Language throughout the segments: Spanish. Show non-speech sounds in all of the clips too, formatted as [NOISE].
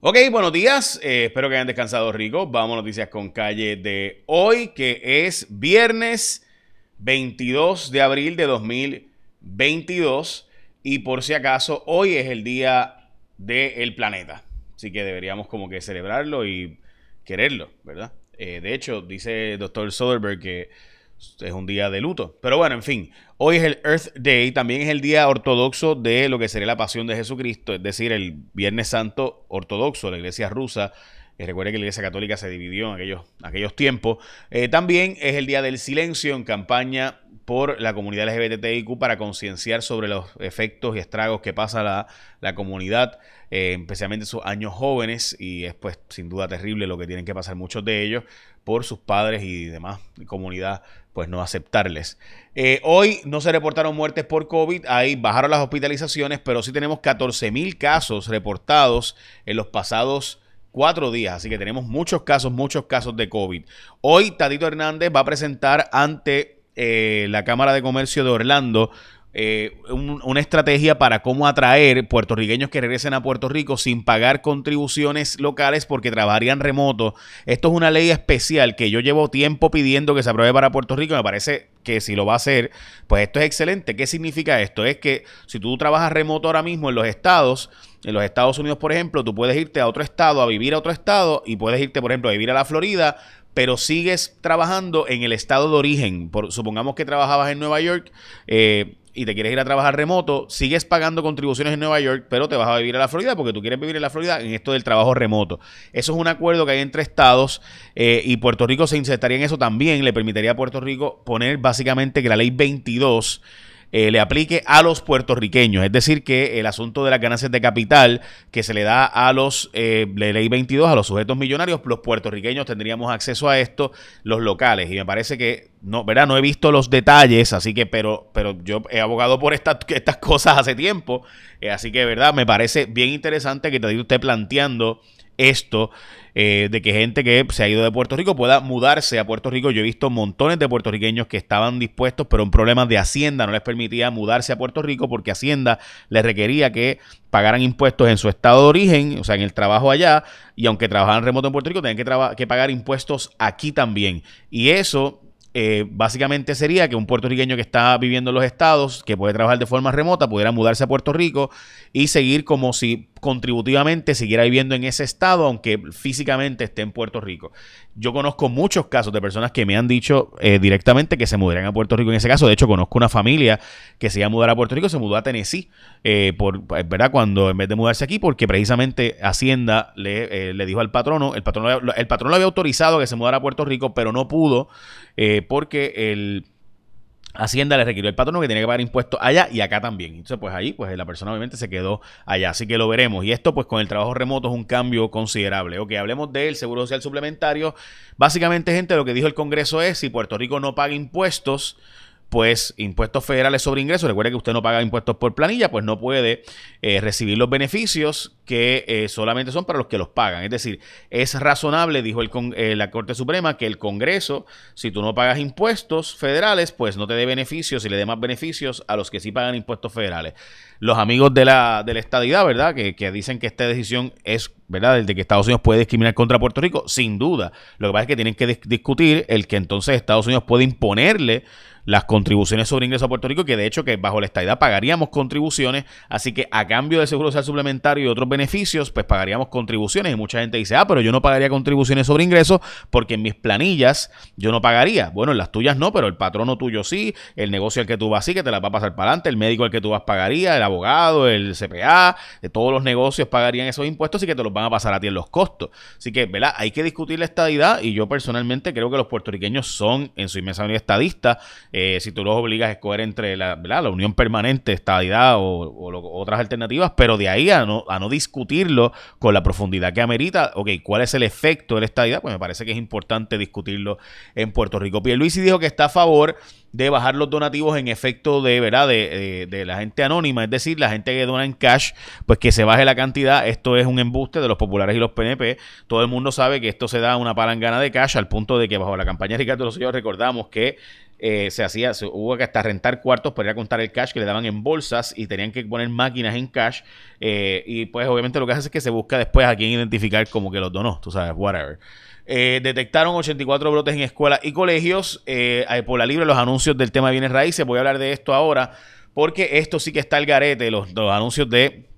Ok, buenos días. Eh, espero que hayan descansado rico. Vamos a noticias con calle de hoy, que es viernes 22 de abril de 2022. Y por si acaso, hoy es el día del planeta. Así que deberíamos como que celebrarlo y quererlo, ¿verdad? Eh, de hecho, dice el doctor Soderbergh que es un día de luto. Pero bueno, en fin, hoy es el Earth Day, también es el día ortodoxo de lo que sería la pasión de Jesucristo, es decir, el Viernes Santo ortodoxo, la iglesia rusa. Eh, recuerde que la iglesia católica se dividió en aquellos, aquellos tiempos. Eh, también es el día del silencio en campaña por la comunidad LGBTIQ para concienciar sobre los efectos y estragos que pasa la, la comunidad, eh, especialmente sus años jóvenes, y es pues sin duda terrible lo que tienen que pasar muchos de ellos por sus padres y demás comunidad, pues no aceptarles. Eh, hoy no se reportaron muertes por COVID, ahí bajaron las hospitalizaciones, pero sí tenemos 14 mil casos reportados en los pasados cuatro días, así que tenemos muchos casos, muchos casos de COVID. Hoy Tadito Hernández va a presentar ante eh, la Cámara de Comercio de Orlando eh, una estrategia para cómo atraer puertorriqueños que regresen a Puerto Rico sin pagar contribuciones locales porque trabajarían remoto. Esto es una ley especial que yo llevo tiempo pidiendo que se apruebe para Puerto Rico. Me parece que si lo va a hacer, pues esto es excelente. ¿Qué significa esto? Es que si tú trabajas remoto ahora mismo en los estados, en los Estados Unidos, por ejemplo, tú puedes irte a otro estado, a vivir a otro estado y puedes irte, por ejemplo, a vivir a la Florida, pero sigues trabajando en el estado de origen. Por, supongamos que trabajabas en Nueva York eh, y te quieres ir a trabajar remoto, sigues pagando contribuciones en Nueva York, pero te vas a vivir a la Florida porque tú quieres vivir en la Florida en esto del trabajo remoto. Eso es un acuerdo que hay entre estados eh, y Puerto Rico se insertaría en eso también. Le permitiría a Puerto Rico poner básicamente que la ley 22 eh, le aplique a los puertorriqueños. Es decir, que el asunto de las ganancias de capital que se le da a los, eh, ley 22, a los sujetos millonarios, los puertorriqueños tendríamos acceso a esto, los locales. Y me parece que, no, ¿verdad? No he visto los detalles, así que, pero, pero yo he abogado por estas, [LAUGHS] estas cosas hace tiempo. Eh, así que, ¿verdad? Me parece bien interesante que te esté planteando esto eh, de que gente que se ha ido de Puerto Rico pueda mudarse a Puerto Rico. Yo he visto montones de puertorriqueños que estaban dispuestos, pero un problema de Hacienda no les permitía mudarse a Puerto Rico porque Hacienda les requería que pagaran impuestos en su estado de origen, o sea, en el trabajo allá, y aunque trabajaban remoto en Puerto Rico, tenían que, pagar impuestos aquí también. Y eso eh, básicamente sería que un puertorriqueño que está viviendo en los estados, que puede trabajar de forma remota, pudiera mudarse a Puerto Rico y seguir como si contributivamente siguiera viviendo en ese estado, aunque físicamente esté en Puerto Rico. Yo conozco muchos casos de personas que me han dicho eh, directamente que se mudarían a Puerto Rico en ese caso. De hecho, conozco una familia que se iba a mudar a Puerto Rico, se mudó a Tennessee, eh, por, ¿verdad? Cuando en vez de mudarse aquí, porque precisamente Hacienda le, le dijo al patrono, el patrono, el patrono había autorizado que se mudara a Puerto Rico, pero no pudo eh, porque el Hacienda le requirió el patrono que tiene que pagar impuestos allá y acá también. Entonces, pues ahí, pues la persona obviamente se quedó allá. Así que lo veremos. Y esto, pues con el trabajo remoto es un cambio considerable. Ok, hablemos del Seguro Social Suplementario. Básicamente, gente, lo que dijo el Congreso es, si Puerto Rico no paga impuestos, pues impuestos federales sobre ingresos, recuerde que usted no paga impuestos por planilla, pues no puede eh, recibir los beneficios que eh, solamente son para los que los pagan. Es decir, es razonable, dijo el, eh, la Corte Suprema, que el Congreso, si tú no pagas impuestos federales, pues no te dé beneficios y le dé más beneficios a los que sí pagan impuestos federales. Los amigos de la, de la estadidad, ¿verdad? Que, que dicen que esta decisión es, ¿verdad? De que Estados Unidos puede discriminar contra Puerto Rico, sin duda. Lo que pasa es que tienen que discutir el que entonces Estados Unidos puede imponerle las contribuciones sobre ingresos a Puerto Rico, que de hecho que bajo la estadidad pagaríamos contribuciones, así que a cambio de seguro social suplementario y otros beneficios, pues pagaríamos contribuciones. Y mucha gente dice, ah, pero yo no pagaría contribuciones sobre ingresos porque en mis planillas yo no pagaría. Bueno, en las tuyas no, pero el patrono tuyo sí, el negocio al que tú vas sí, que te la va a pasar para adelante, el médico al que tú vas pagaría, el abogado, el CPA, de todos los negocios pagarían esos impuestos y que te los van a pasar a ti en los costos. Así que, ¿verdad? Hay que discutir la estadidad y yo personalmente creo que los puertorriqueños son en su inmensa mayoría estadistas eh, si tú los obligas a escoger entre la, la unión permanente, estadidad o, otras alternativas, pero de ahí a no, a no discutirlo con la profundidad que amerita, ok, ¿cuál es el efecto de la estadidad? Pues me parece que es importante discutirlo en Puerto Rico. Pierluisi dijo que está a favor de bajar los donativos en efecto de, ¿verdad? De, de, la gente anónima, es decir, la gente que dona en cash, pues que se baje la cantidad. Esto es un embuste de los populares y los PNP. Todo el mundo sabe que esto se da una palangana de cash al punto de que bajo la campaña de Ricardo Rosselló recordamos que eh, se hacía, hubo que hasta rentar cuartos para ir a contar el cash que le daban en bolsas y tenían que poner máquinas en cash. Eh, y pues obviamente lo que hace es que se busca después a quién identificar como que los donó, tú sabes, whatever. Eh, detectaron 84 brotes en escuelas y colegios. por la libre los anuncios del tema de bienes raíces. Voy a hablar de esto ahora porque esto sí que está al garete, los anuncios de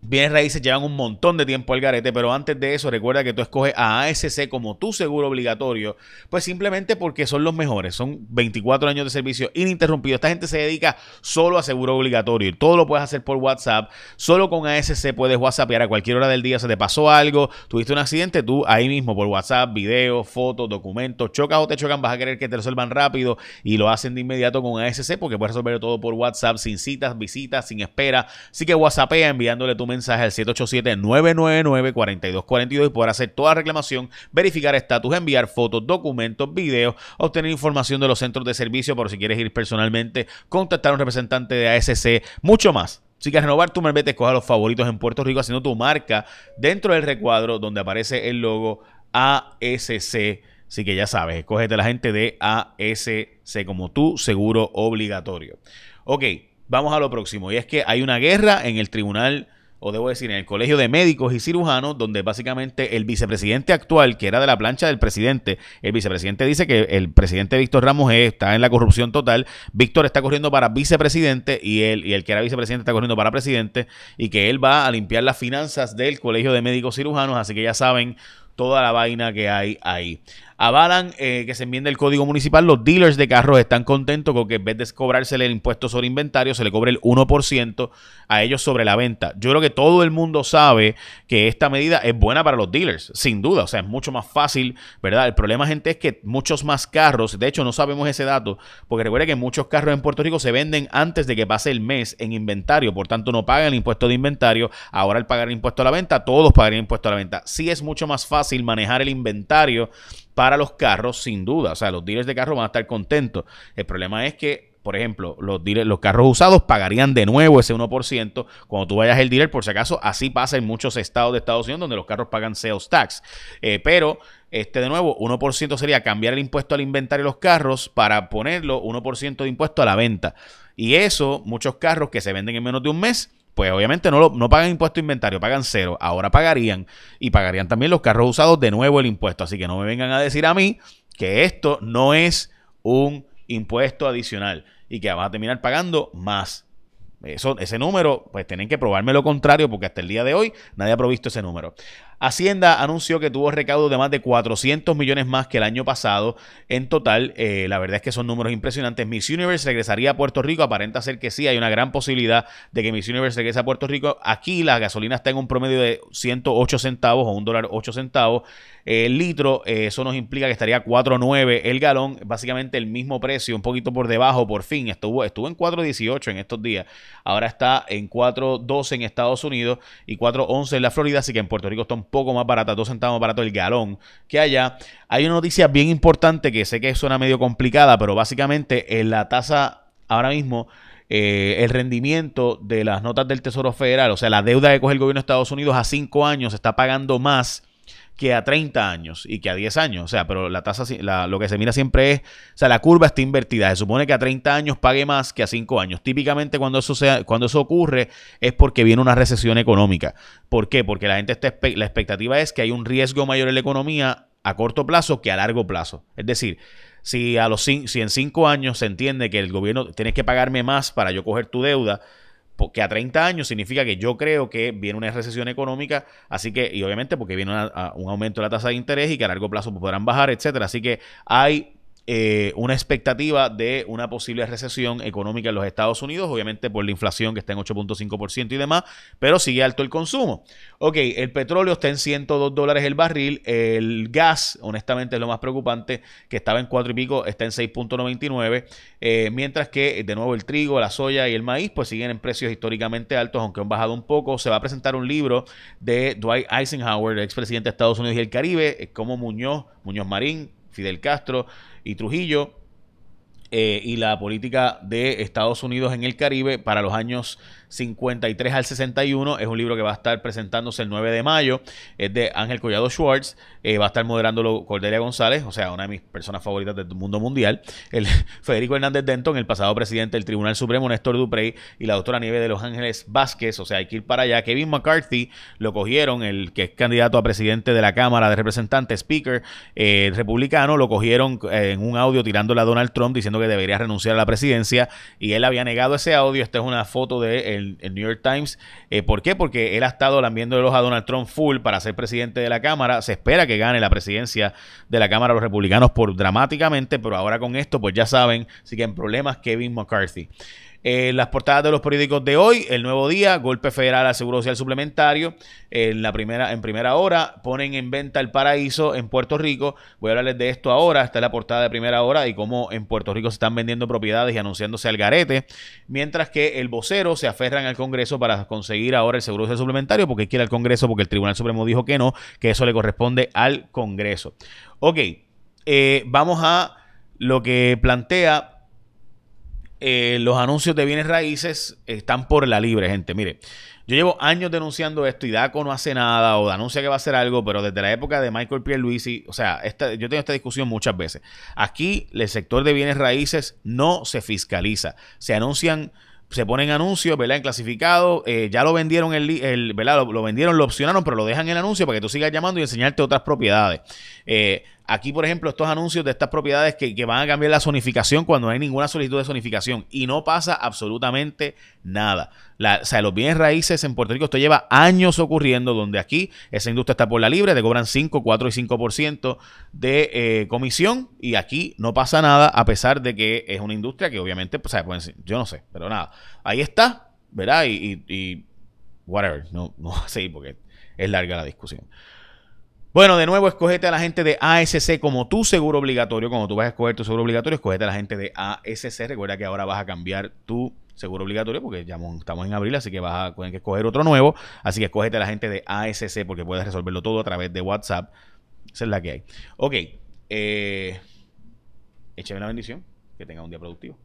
Bienes raíces llevan un montón de tiempo al garete, pero antes de eso recuerda que tú escoges a ASC como tu seguro obligatorio, pues simplemente porque son los mejores, son 24 años de servicio ininterrumpido. Esta gente se dedica solo a seguro obligatorio todo lo puedes hacer por WhatsApp. Solo con ASC puedes WhatsAppear a cualquier hora del día, se te pasó algo, tuviste un accidente, tú ahí mismo por WhatsApp, videos, fotos, documentos, chocas o te chocan, vas a querer que te resuelvan rápido y lo hacen de inmediato con ASC porque puedes resolver todo por WhatsApp sin citas, visitas, sin espera. Así que WhatsAppea enviándole tu mensaje al 787-999-4242 y poder hacer toda reclamación, verificar estatus, enviar fotos, documentos, videos, obtener información de los centros de servicio por si quieres ir personalmente, contactar a un representante de ASC, mucho más. Si quieres renovar tu malvete, escoja los favoritos en Puerto Rico haciendo tu marca dentro del recuadro donde aparece el logo ASC. Así que ya sabes, escógete la gente de ASC como tu seguro obligatorio. Ok, vamos a lo próximo. Y es que hay una guerra en el Tribunal o debo decir, en el Colegio de Médicos y Cirujanos, donde básicamente el vicepresidente actual, que era de la plancha del presidente, el vicepresidente dice que el presidente Víctor Ramos está en la corrupción total, Víctor está corriendo para vicepresidente y él y el que era vicepresidente está corriendo para presidente y que él va a limpiar las finanzas del Colegio de Médicos Cirujanos, así que ya saben toda la vaina que hay ahí avalan eh, que se enmiende el código municipal. Los dealers de carros están contentos con que en vez de cobrársele el impuesto sobre inventario, se le cobre el 1% a ellos sobre la venta. Yo creo que todo el mundo sabe que esta medida es buena para los dealers, sin duda. O sea, es mucho más fácil, ¿verdad? El problema, gente, es que muchos más carros, de hecho, no sabemos ese dato, porque recuerde que muchos carros en Puerto Rico se venden antes de que pase el mes en inventario, por tanto, no pagan el impuesto de inventario. Ahora, al pagar el impuesto a la venta, todos pagarían impuesto a la venta. Sí es mucho más fácil manejar el inventario para los carros, sin duda. O sea, los dealers de carros van a estar contentos. El problema es que, por ejemplo, los, los carros usados pagarían de nuevo ese 1%. Cuando tú vayas al dealer, por si acaso, así pasa en muchos estados de Estados Unidos donde los carros pagan sales tax. Eh, pero, este de nuevo, 1% sería cambiar el impuesto al inventario de los carros para ponerlo 1% de impuesto a la venta. Y eso, muchos carros que se venden en menos de un mes, pues obviamente no, no pagan impuesto de inventario, pagan cero. Ahora pagarían y pagarían también los carros usados de nuevo el impuesto. Así que no me vengan a decir a mí que esto no es un impuesto adicional y que van a terminar pagando más. Eso, ese número, pues tienen que probarme lo contrario porque hasta el día de hoy nadie ha provisto ese número. Hacienda anunció que tuvo recaudo de más de 400 millones más que el año pasado. En total, eh, la verdad es que son números impresionantes. Miss Universe regresaría a Puerto Rico. Aparenta ser que sí, hay una gran posibilidad de que Miss Universe regrese a Puerto Rico. Aquí la gasolina está en un promedio de 108 centavos o un dólar 8 centavos. El litro, eh, eso nos implica que estaría 4.9 el galón, básicamente el mismo precio, un poquito por debajo por fin. Estuvo, estuvo en 4.18 en estos días. Ahora está en 4.12 en Estados Unidos y 4.11 en la Florida, así que en Puerto Rico está un poco más barata, dos centavos más barato el galón que allá. Hay una noticia bien importante que sé que suena medio complicada, pero básicamente en la tasa ahora mismo eh, el rendimiento de las notas del Tesoro Federal, o sea, la deuda que coge el gobierno de Estados Unidos a cinco años está pagando más que a 30 años y que a 10 años. O sea, pero la tasa, lo que se mira siempre es, o sea, la curva está invertida. Se supone que a 30 años pague más que a 5 años. Típicamente cuando eso, sea, cuando eso ocurre es porque viene una recesión económica. ¿Por qué? Porque la gente está, la expectativa es que hay un riesgo mayor en la economía a corto plazo que a largo plazo. Es decir, si, a los, si en 5 años se entiende que el gobierno tiene que pagarme más para yo coger tu deuda, que a 30 años significa que yo creo que viene una recesión económica, así que, y obviamente porque viene un aumento de la tasa de interés y que a largo plazo podrán bajar, etcétera. Así que hay eh, una expectativa de una posible recesión económica en los Estados Unidos, obviamente por la inflación que está en 8.5% y demás, pero sigue alto el consumo. Ok, el petróleo está en 102 dólares el barril, el gas, honestamente es lo más preocupante, que estaba en 4 y pico, está en 6.99, eh, mientras que de nuevo el trigo, la soya y el maíz pues siguen en precios históricamente altos, aunque han bajado un poco. Se va a presentar un libro de Dwight Eisenhower, el expresidente de Estados Unidos y el Caribe, eh, como Muñoz, Muñoz Marín, Fidel Castro y Trujillo eh, y la política de Estados Unidos en el Caribe para los años 53 al 61. Es un libro que va a estar presentándose el 9 de mayo. Es de Ángel Collado Schwartz. Eh, va a estar moderándolo Cordelia González, o sea, una de mis personas favoritas del mundo mundial. El [LAUGHS] Federico Hernández Denton, el pasado presidente del Tribunal Supremo, Néstor Duprey, y la doctora Nieve de Los Ángeles Vázquez. O sea, hay que ir para allá. Kevin McCarthy lo cogieron, el que es candidato a presidente de la Cámara de Representantes, Speaker, eh, republicano, lo cogieron eh, en un audio tirándole a Donald Trump diciendo que debería renunciar a la presidencia y él había negado ese audio. Esta es una foto de el New York Times. Eh, ¿Por qué? Porque él ha estado lambiendo de los a Donald Trump full para ser presidente de la Cámara. Se espera que gane la presidencia de la Cámara los republicanos por dramáticamente, pero ahora con esto, pues ya saben, siguen problemas Kevin McCarthy. Las portadas de los periódicos de hoy, el nuevo día, golpe federal al Seguro Social Suplementario. En la primera, en primera hora, ponen en venta el paraíso en Puerto Rico. Voy a hablarles de esto ahora. Esta es la portada de primera hora y cómo en Puerto Rico se están vendiendo propiedades y anunciándose al garete. Mientras que el vocero se aferran al Congreso para conseguir ahora el Seguro Social Suplementario porque quiere el Congreso, porque el Tribunal Supremo dijo que no, que eso le corresponde al Congreso. Ok, eh, vamos a lo que plantea eh, los anuncios de bienes raíces están por la libre, gente. Mire, yo llevo años denunciando esto y DACO no hace nada o anuncia que va a hacer algo, pero desde la época de Michael Pierluisi, o sea, yo tengo esta discusión muchas veces. Aquí el sector de bienes raíces no se fiscaliza. Se anuncian se ponen anuncios, ¿verdad? En clasificado, eh, ya lo vendieron, el, el ¿verdad? Lo, vendieron, lo opcionaron, pero lo dejan en el anuncio para que tú sigas llamando y enseñarte otras propiedades. Eh, Aquí, por ejemplo, estos anuncios de estas propiedades que, van a cambiar la zonificación cuando no hay ninguna solicitud de zonificación y no pasa absolutamente nada. o sea, los bienes raíces en Puerto Rico esto lleva años ocurriendo donde aquí esa industria está por la libre, te cobran 5, 4 y 5% de eh, comisión y aquí no pasa nada a pesar de que es una industria que obviamente, pues, pues yo no sé, pero nada, ahí está, ¿verdad? Y, whatever, no, no seguir porque es larga la discusión. Bueno, de nuevo, escogete a la gente de ASC como tu seguro obligatorio. Como tú vas a escoger tu seguro obligatorio, escogete a la gente de ASC. Recuerda que ahora vas a cambiar tu seguro obligatorio porque ya estamos en abril, así que vas a tener que escoger otro nuevo. Así que escogete a la gente de ASC porque puedes resolverlo todo a través de WhatsApp. Esa es la que hay. Ok. Eh, échame una bendición. Que tenga un día productivo.